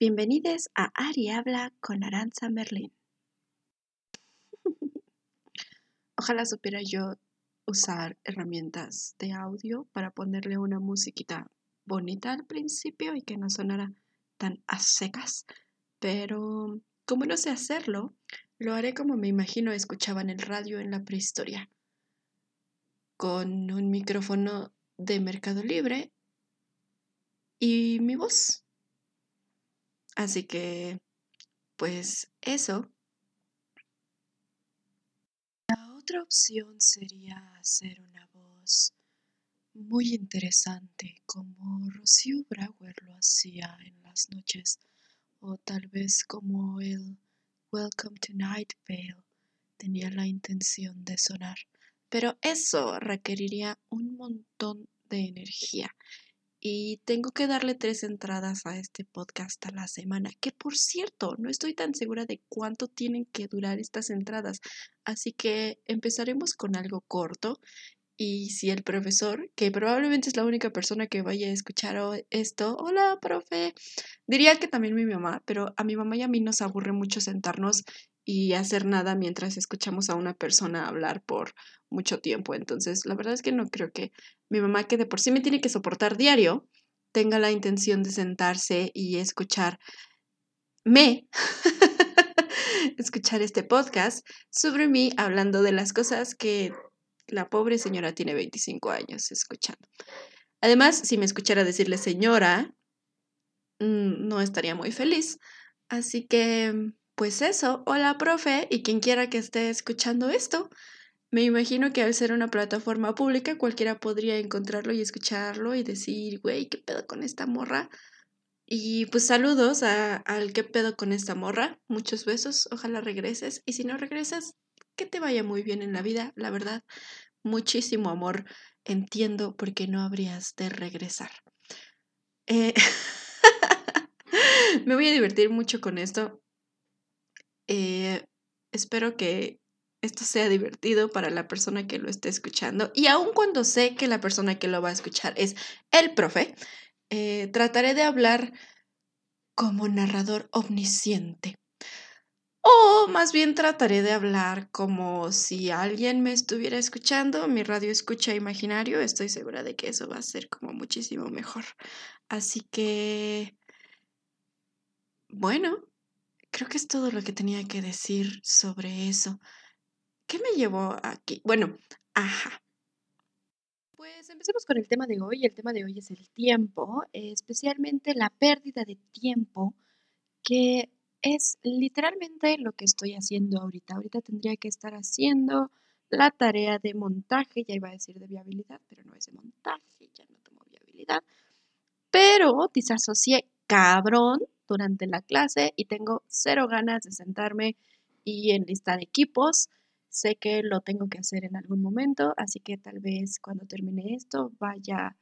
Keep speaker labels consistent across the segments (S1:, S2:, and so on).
S1: Bienvenidos a Ari Habla con Aranza Merlin. Ojalá supiera yo usar herramientas de audio para ponerle una musiquita bonita al principio y que no sonara tan a secas, pero como no sé hacerlo, lo haré como me imagino escuchaban el radio en la prehistoria, con un micrófono de Mercado Libre y mi voz. Así que, pues eso. La otra opción sería hacer una voz muy interesante como Rocío Brauer lo hacía en las noches o tal vez como el Welcome to Night Vale tenía la intención de sonar. Pero eso requeriría un montón de energía y tengo que darle tres entradas a este podcast a la semana, que por cierto, no estoy tan segura de cuánto tienen que durar estas entradas, así que empezaremos con algo corto y si el profesor, que probablemente es la única persona que vaya a escuchar esto, hola, profe, diría que también mi mamá, pero a mi mamá y a mí nos aburre mucho sentarnos y hacer nada mientras escuchamos a una persona hablar por mucho tiempo. Entonces, la verdad es que no creo que mi mamá, que de por sí me tiene que soportar diario, tenga la intención de sentarse y escuchar me escuchar este podcast sobre mí hablando de las cosas que la pobre señora tiene 25 años escuchando. Además, si me escuchara decirle señora, mm, no estaría muy feliz. Así que, pues eso, hola profe y quien quiera que esté escuchando esto, me imagino que al ser una plataforma pública cualquiera podría encontrarlo y escucharlo y decir, güey, ¿qué pedo con esta morra? Y pues saludos a, al qué pedo con esta morra, muchos besos, ojalá regreses y si no regresas, que te vaya muy bien en la vida, la verdad, muchísimo amor, entiendo por qué no habrías de regresar. Eh, me voy a divertir mucho con esto. Eh, espero que esto sea divertido para la persona que lo esté escuchando. Y aun cuando sé que la persona que lo va a escuchar es el profe, eh, trataré de hablar como narrador omnisciente. O más bien trataré de hablar como si alguien me estuviera escuchando, mi radio escucha imaginario, estoy segura de que eso va a ser como muchísimo mejor. Así que, bueno, creo que es todo lo que tenía que decir sobre eso. ¿Qué me llevó aquí? Bueno, ajá. Pues empecemos con el tema de hoy. El tema de hoy es el tiempo, especialmente la pérdida de tiempo, que es literalmente lo que estoy haciendo ahorita. Ahorita tendría que estar haciendo la tarea de montaje, ya iba a decir de viabilidad, pero no es de montaje, ya no tomo viabilidad. Pero disasocié cabrón durante la clase y tengo cero ganas de sentarme y enlistar equipos Sé que lo tengo que hacer en algún momento, así que tal vez cuando termine esto vaya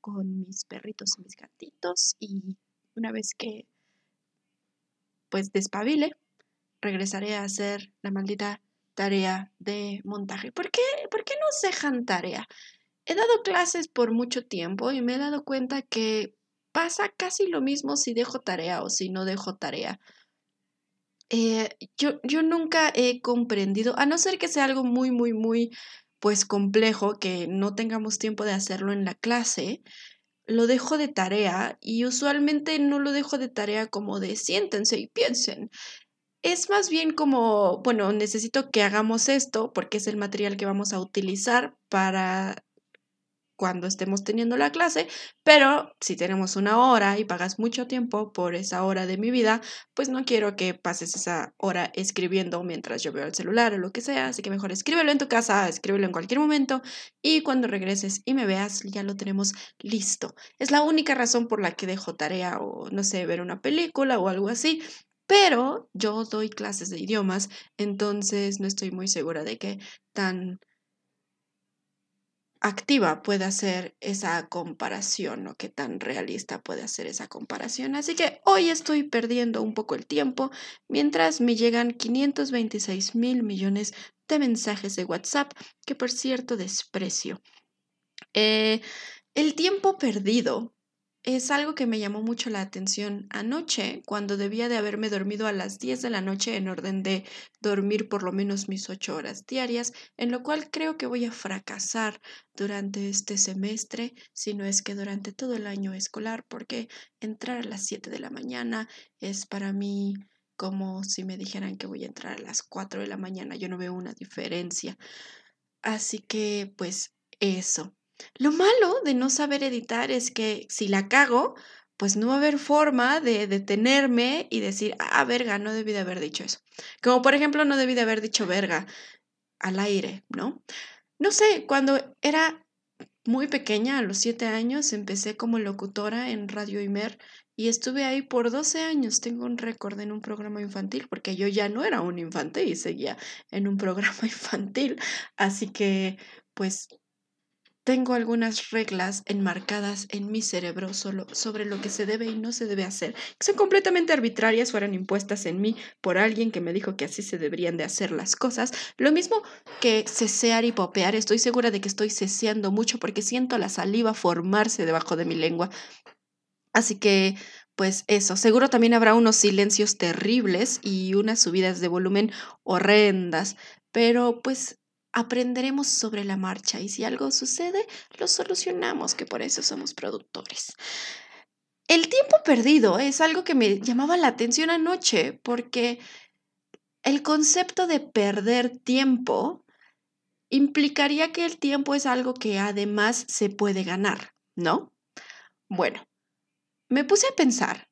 S1: con mis perritos y mis gatitos y una vez que pues despabile, regresaré a hacer la maldita tarea de montaje. ¿Por qué, ¿Por qué no dejan tarea? He dado clases por mucho tiempo y me he dado cuenta que pasa casi lo mismo si dejo tarea o si no dejo tarea. Eh, yo, yo nunca he comprendido, a no ser que sea algo muy, muy, muy, pues complejo, que no tengamos tiempo de hacerlo en la clase, lo dejo de tarea y usualmente no lo dejo de tarea como de siéntense y piensen. Es más bien como, bueno, necesito que hagamos esto porque es el material que vamos a utilizar para cuando estemos teniendo la clase, pero si tenemos una hora y pagas mucho tiempo por esa hora de mi vida, pues no quiero que pases esa hora escribiendo mientras yo veo el celular o lo que sea, así que mejor escríbelo en tu casa, escríbelo en cualquier momento y cuando regreses y me veas ya lo tenemos listo. Es la única razón por la que dejo tarea o no sé, ver una película o algo así, pero yo doy clases de idiomas, entonces no estoy muy segura de que tan activa puede hacer esa comparación o qué tan realista puede hacer esa comparación. Así que hoy estoy perdiendo un poco el tiempo mientras me llegan 526 mil millones de mensajes de WhatsApp que por cierto desprecio. Eh, el tiempo perdido es algo que me llamó mucho la atención anoche, cuando debía de haberme dormido a las 10 de la noche en orden de dormir por lo menos mis 8 horas diarias, en lo cual creo que voy a fracasar durante este semestre, si no es que durante todo el año escolar, porque entrar a las 7 de la mañana es para mí como si me dijeran que voy a entrar a las 4 de la mañana, yo no veo una diferencia. Así que, pues, eso. Lo malo de no saber editar es que si la cago, pues no va a haber forma de detenerme y decir, ah, verga, no debí de haber dicho eso. Como por ejemplo, no debí de haber dicho verga al aire, ¿no? No sé, cuando era muy pequeña, a los siete años, empecé como locutora en Radio Imer y estuve ahí por 12 años. Tengo un récord en un programa infantil porque yo ya no era un infante y seguía en un programa infantil. Así que, pues, tengo algunas reglas enmarcadas en mi cerebro solo sobre lo que se debe y no se debe hacer, que son completamente arbitrarias, fueron impuestas en mí por alguien que me dijo que así se deberían de hacer las cosas. Lo mismo que cesear y popear, estoy segura de que estoy ceseando mucho porque siento la saliva formarse debajo de mi lengua. Así que, pues eso, seguro también habrá unos silencios terribles y unas subidas de volumen horrendas, pero pues aprenderemos sobre la marcha y si algo sucede, lo solucionamos, que por eso somos productores. El tiempo perdido es algo que me llamaba la atención anoche porque el concepto de perder tiempo implicaría que el tiempo es algo que además se puede ganar, ¿no? Bueno, me puse a pensar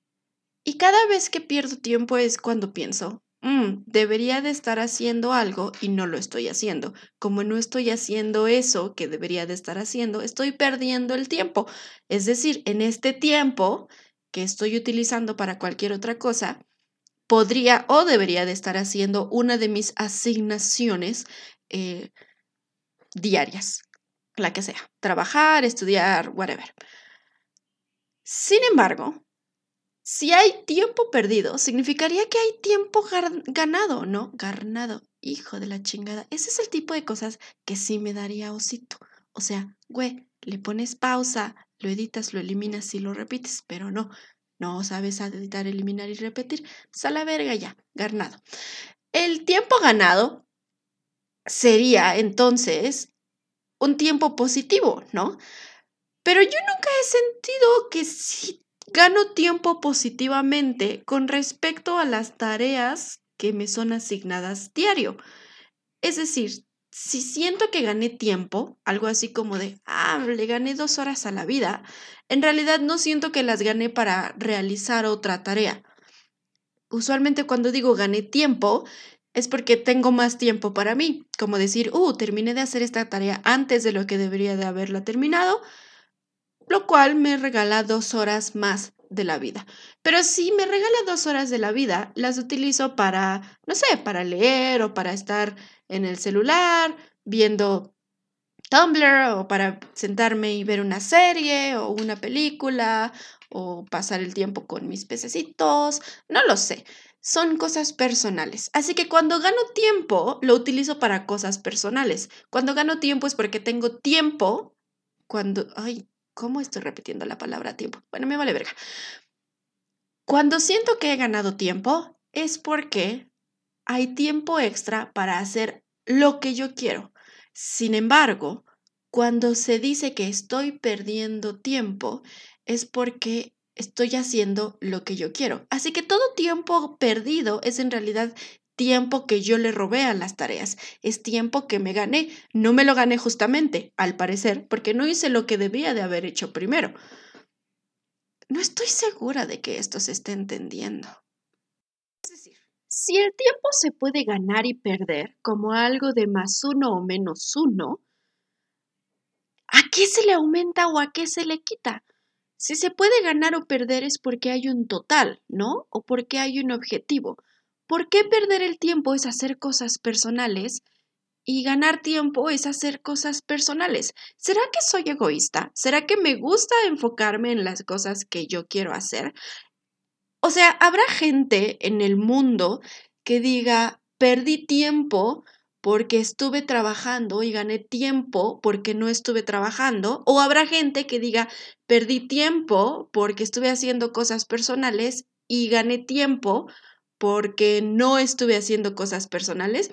S1: y cada vez que pierdo tiempo es cuando pienso, Mm, debería de estar haciendo algo y no lo estoy haciendo. Como no estoy haciendo eso que debería de estar haciendo, estoy perdiendo el tiempo. Es decir, en este tiempo que estoy utilizando para cualquier otra cosa, podría o debería de estar haciendo una de mis asignaciones eh, diarias, la que sea, trabajar, estudiar, whatever. Sin embargo, si hay tiempo perdido, significaría que hay tiempo ganado, ¿no? Ganado, hijo de la chingada. Ese es el tipo de cosas que sí me daría osito. O sea, güey, le pones pausa, lo editas, lo eliminas y lo repites, pero no, no sabes editar, eliminar y repetir. Sala verga ya, ganado. El tiempo ganado sería entonces un tiempo positivo, ¿no? Pero yo nunca he sentido que si Gano tiempo positivamente con respecto a las tareas que me son asignadas diario. Es decir, si siento que gané tiempo, algo así como de, ah, le gané dos horas a la vida, en realidad no siento que las gané para realizar otra tarea. Usualmente cuando digo gané tiempo, es porque tengo más tiempo para mí, como decir, uh, terminé de hacer esta tarea antes de lo que debería de haberla terminado, lo cual me regala dos horas más de la vida. Pero si me regala dos horas de la vida, las utilizo para, no sé, para leer o para estar en el celular viendo Tumblr o para sentarme y ver una serie o una película o pasar el tiempo con mis pececitos, no lo sé. Son cosas personales. Así que cuando gano tiempo, lo utilizo para cosas personales. Cuando gano tiempo es porque tengo tiempo. Cuando, ay, ¿Cómo estoy repitiendo la palabra tiempo? Bueno, me vale verga. Cuando siento que he ganado tiempo es porque hay tiempo extra para hacer lo que yo quiero. Sin embargo, cuando se dice que estoy perdiendo tiempo es porque estoy haciendo lo que yo quiero. Así que todo tiempo perdido es en realidad tiempo que yo le robé a las tareas, es tiempo que me gané. No me lo gané justamente, al parecer, porque no hice lo que debía de haber hecho primero. No estoy segura de que esto se esté entendiendo. Es decir, si el tiempo se puede ganar y perder como algo de más uno o menos uno, ¿a qué se le aumenta o a qué se le quita? Si se puede ganar o perder es porque hay un total, ¿no? O porque hay un objetivo. ¿Por qué perder el tiempo es hacer cosas personales y ganar tiempo es hacer cosas personales? ¿Será que soy egoísta? ¿Será que me gusta enfocarme en las cosas que yo quiero hacer? O sea, habrá gente en el mundo que diga, perdí tiempo porque estuve trabajando y gané tiempo porque no estuve trabajando. O habrá gente que diga, perdí tiempo porque estuve haciendo cosas personales y gané tiempo porque no estuve haciendo cosas personales.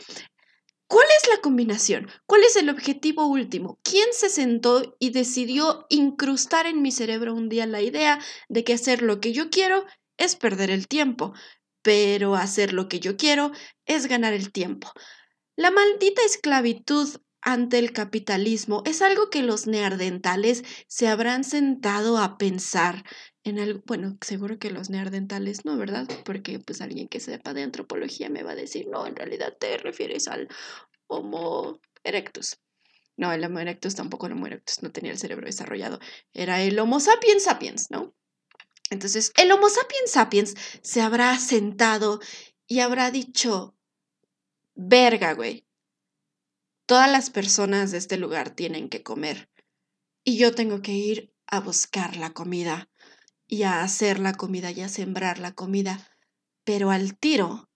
S1: ¿Cuál es la combinación? ¿Cuál es el objetivo último? ¿Quién se sentó y decidió incrustar en mi cerebro un día la idea de que hacer lo que yo quiero es perder el tiempo, pero hacer lo que yo quiero es ganar el tiempo? La maldita esclavitud ante el capitalismo es algo que los neardentales se habrán sentado a pensar en algo, bueno, seguro que los neardentales no, ¿verdad? Porque pues alguien que sepa de antropología me va a decir, no, en realidad te refieres al Homo erectus. No, el Homo erectus tampoco el Homo erectus no tenía el cerebro desarrollado, era el Homo sapiens sapiens, ¿no? Entonces, el Homo sapiens sapiens se habrá sentado y habrá dicho, verga, güey, todas las personas de este lugar tienen que comer y yo tengo que ir a buscar la comida y a hacer la comida y a sembrar la comida, pero al tiro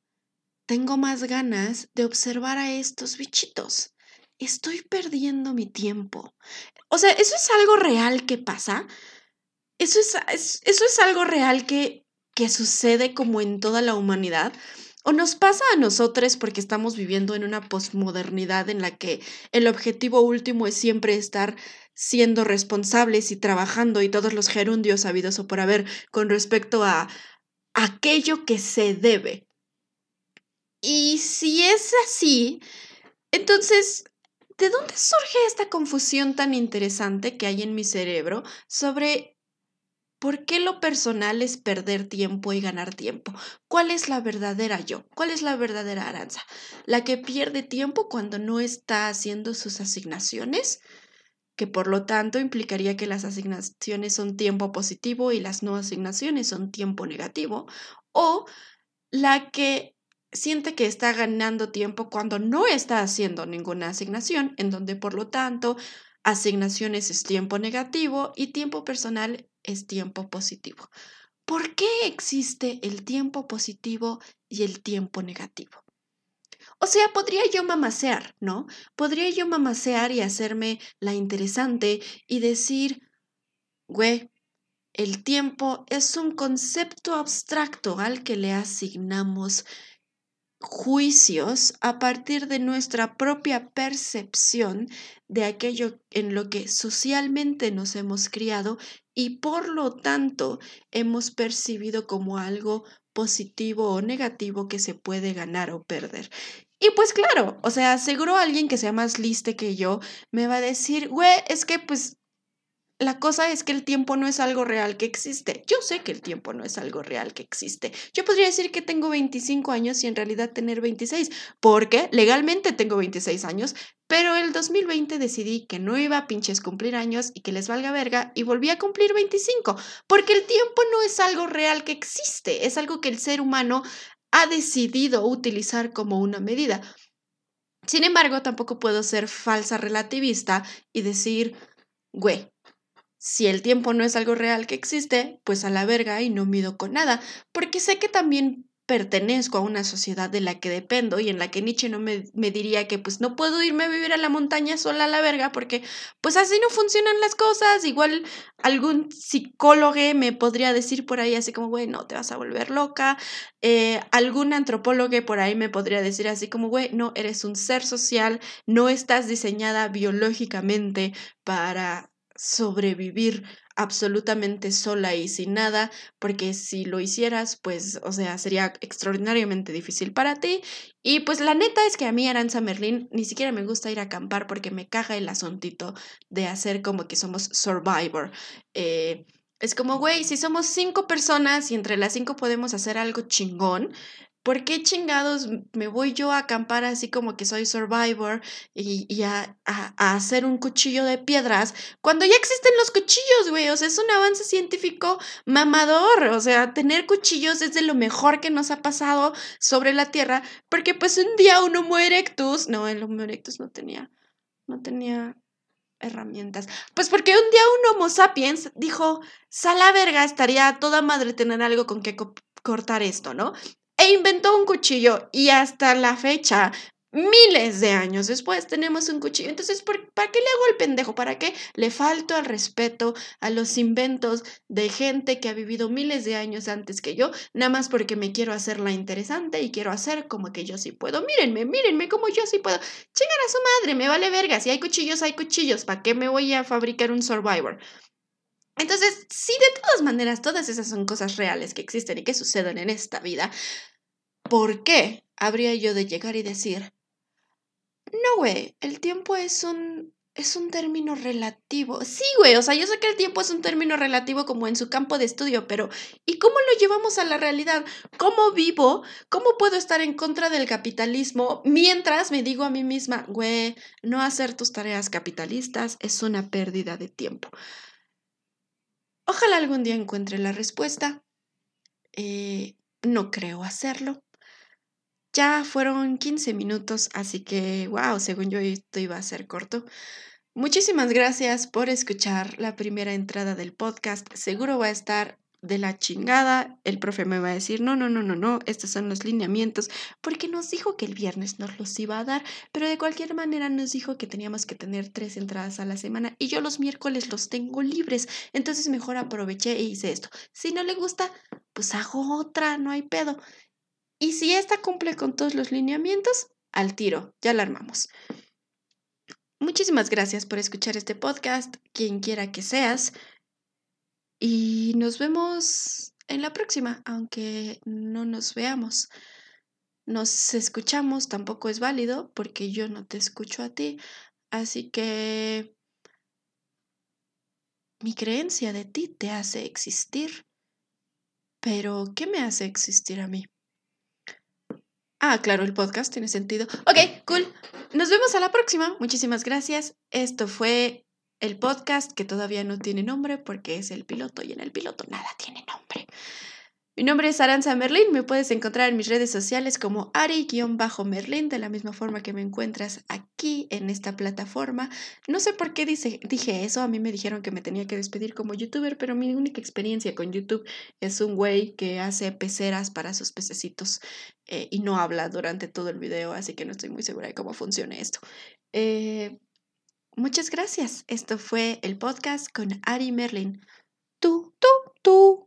S1: tengo más ganas de observar a estos bichitos. Estoy perdiendo mi tiempo. O sea, ¿eso es algo real que pasa? ¿Eso es, eso es algo real que, que sucede como en toda la humanidad? ¿O nos pasa a nosotros porque estamos viviendo en una posmodernidad en la que el objetivo último es siempre estar siendo responsables y trabajando y todos los gerundios habidos o por haber con respecto a aquello que se debe? Y si es así, entonces, ¿de dónde surge esta confusión tan interesante que hay en mi cerebro sobre ¿Por qué lo personal es perder tiempo y ganar tiempo? ¿Cuál es la verdadera yo? ¿Cuál es la verdadera Aranza? ¿La que pierde tiempo cuando no está haciendo sus asignaciones? Que por lo tanto implicaría que las asignaciones son tiempo positivo y las no asignaciones son tiempo negativo. O la que siente que está ganando tiempo cuando no está haciendo ninguna asignación, en donde por lo tanto asignaciones es tiempo negativo y tiempo personal es tiempo positivo. ¿Por qué existe el tiempo positivo y el tiempo negativo? O sea, podría yo mamasear, ¿no? Podría yo mamasear y hacerme la interesante y decir, güey, el tiempo es un concepto abstracto al que le asignamos juicios a partir de nuestra propia percepción de aquello en lo que socialmente nos hemos criado y por lo tanto hemos percibido como algo positivo o negativo que se puede ganar o perder. Y pues claro, o sea, seguro alguien que sea más liste que yo me va a decir, güey, es que pues la cosa es que el tiempo no es algo real que existe. Yo sé que el tiempo no es algo real que existe. Yo podría decir que tengo 25 años y en realidad tener 26, porque legalmente tengo 26 años, pero el 2020 decidí que no iba a pinches cumplir años y que les valga verga y volví a cumplir 25, porque el tiempo no es algo real que existe, es algo que el ser humano ha decidido utilizar como una medida. Sin embargo, tampoco puedo ser falsa relativista y decir, güey, si el tiempo no es algo real que existe, pues a la verga y no mido con nada, porque sé que también pertenezco a una sociedad de la que dependo y en la que Nietzsche no me, diría que pues no puedo irme a vivir a la montaña sola a la verga porque pues así no funcionan las cosas. Igual algún psicólogo me podría decir por ahí así como, güey, no te vas a volver loca. Eh, algún antropólogo por ahí me podría decir así como, güey, no, eres un ser social, no estás diseñada biológicamente para sobrevivir absolutamente sola y sin nada, porque si lo hicieras, pues, o sea, sería extraordinariamente difícil para ti. Y pues la neta es que a mí, Aranza Merlin, ni siquiera me gusta ir a acampar porque me caga el asuntito de hacer como que somos survivor. Eh, es como, güey, si somos cinco personas y entre las cinco podemos hacer algo chingón, ¿por qué chingados me voy yo a acampar así como que soy survivor y, a, hacer un cuchillo de piedras cuando ya existen los cuchillos, güey? O sea, es un avance científico mamador. O sea, tener cuchillos es de lo mejor que nos ha pasado sobre la Tierra, porque pues un día un Homo erectus, no, el Homo erectus no tenía, no tenía herramientas. Pues porque un día un Homo sapiens dijo, sala verga, estaría toda madre tener algo con que cortar esto, ¿no? E inventó un cuchillo y hasta la fecha miles de años después tenemos un cuchillo. Entonces, ¿para qué le hago el pendejo? ¿Para qué le falto al respeto a los inventos de gente que ha vivido miles de años antes que yo? Nada más porque me quiero hacerla interesante y quiero hacer como que yo sí puedo. Mírenme, mírenme como yo sí puedo. Chingan a su madre, me vale verga. Si hay cuchillos, hay cuchillos. ¿Para qué me voy a fabricar un Survivor? Entonces, sí, de todas maneras, todas esas son cosas reales que existen y que suceden en esta vida. ¿Por qué habría yo de llegar y decir, no, güey, el tiempo es un, es un término relativo. Sí, güey, o sea, yo sé que el tiempo es un término relativo como en su campo de estudio, pero ¿y cómo lo llevamos a la realidad? ¿Cómo vivo? ¿Cómo puedo estar en contra del capitalismo mientras me digo a mí misma, güey, no hacer tus tareas capitalistas es una pérdida de tiempo? Ojalá algún día encuentre la respuesta. Eh, no creo hacerlo. Ya fueron 15 minutos, así que, wow, según yo esto iba a ser corto. Muchísimas gracias por escuchar la primera entrada del podcast. Seguro va a estar de la chingada. El profe me va a decir, no, no, no, no, no, estos son los lineamientos, porque nos dijo que el viernes nos los iba a dar, pero de cualquier manera nos dijo que teníamos que tener tres entradas a la semana y yo los miércoles los tengo libres. Entonces mejor aproveché e hice esto. Si no le gusta, pues hago otra, no hay pedo. Y si esta cumple con todos los lineamientos, al tiro, ya la armamos. Muchísimas gracias por escuchar este podcast, quien quiera que seas. Y nos vemos en la próxima, aunque no nos veamos. Nos escuchamos, tampoco es válido porque yo no te escucho a ti. Así que mi creencia de ti te hace existir. Pero, ¿qué me hace existir a mí? Ah, claro, el podcast tiene sentido. Ok, cool. Nos vemos a la próxima. Muchísimas gracias. Esto fue el podcast que todavía no tiene nombre porque es el piloto y en el piloto nada tiene nombre. Mi nombre es Aranza Merlin, me puedes encontrar en mis redes sociales como Ari-Merlin, de la misma forma que me encuentras aquí en esta plataforma. No sé por qué dije eso, a mí me dijeron que me tenía que despedir como youtuber, pero mi única experiencia con YouTube es un güey que hace peceras para sus pececitos eh, y no habla durante todo el video, así que no estoy muy segura de cómo funciona esto. Eh, muchas gracias, esto fue el podcast con Ari Merlin. Tú, tú, tú.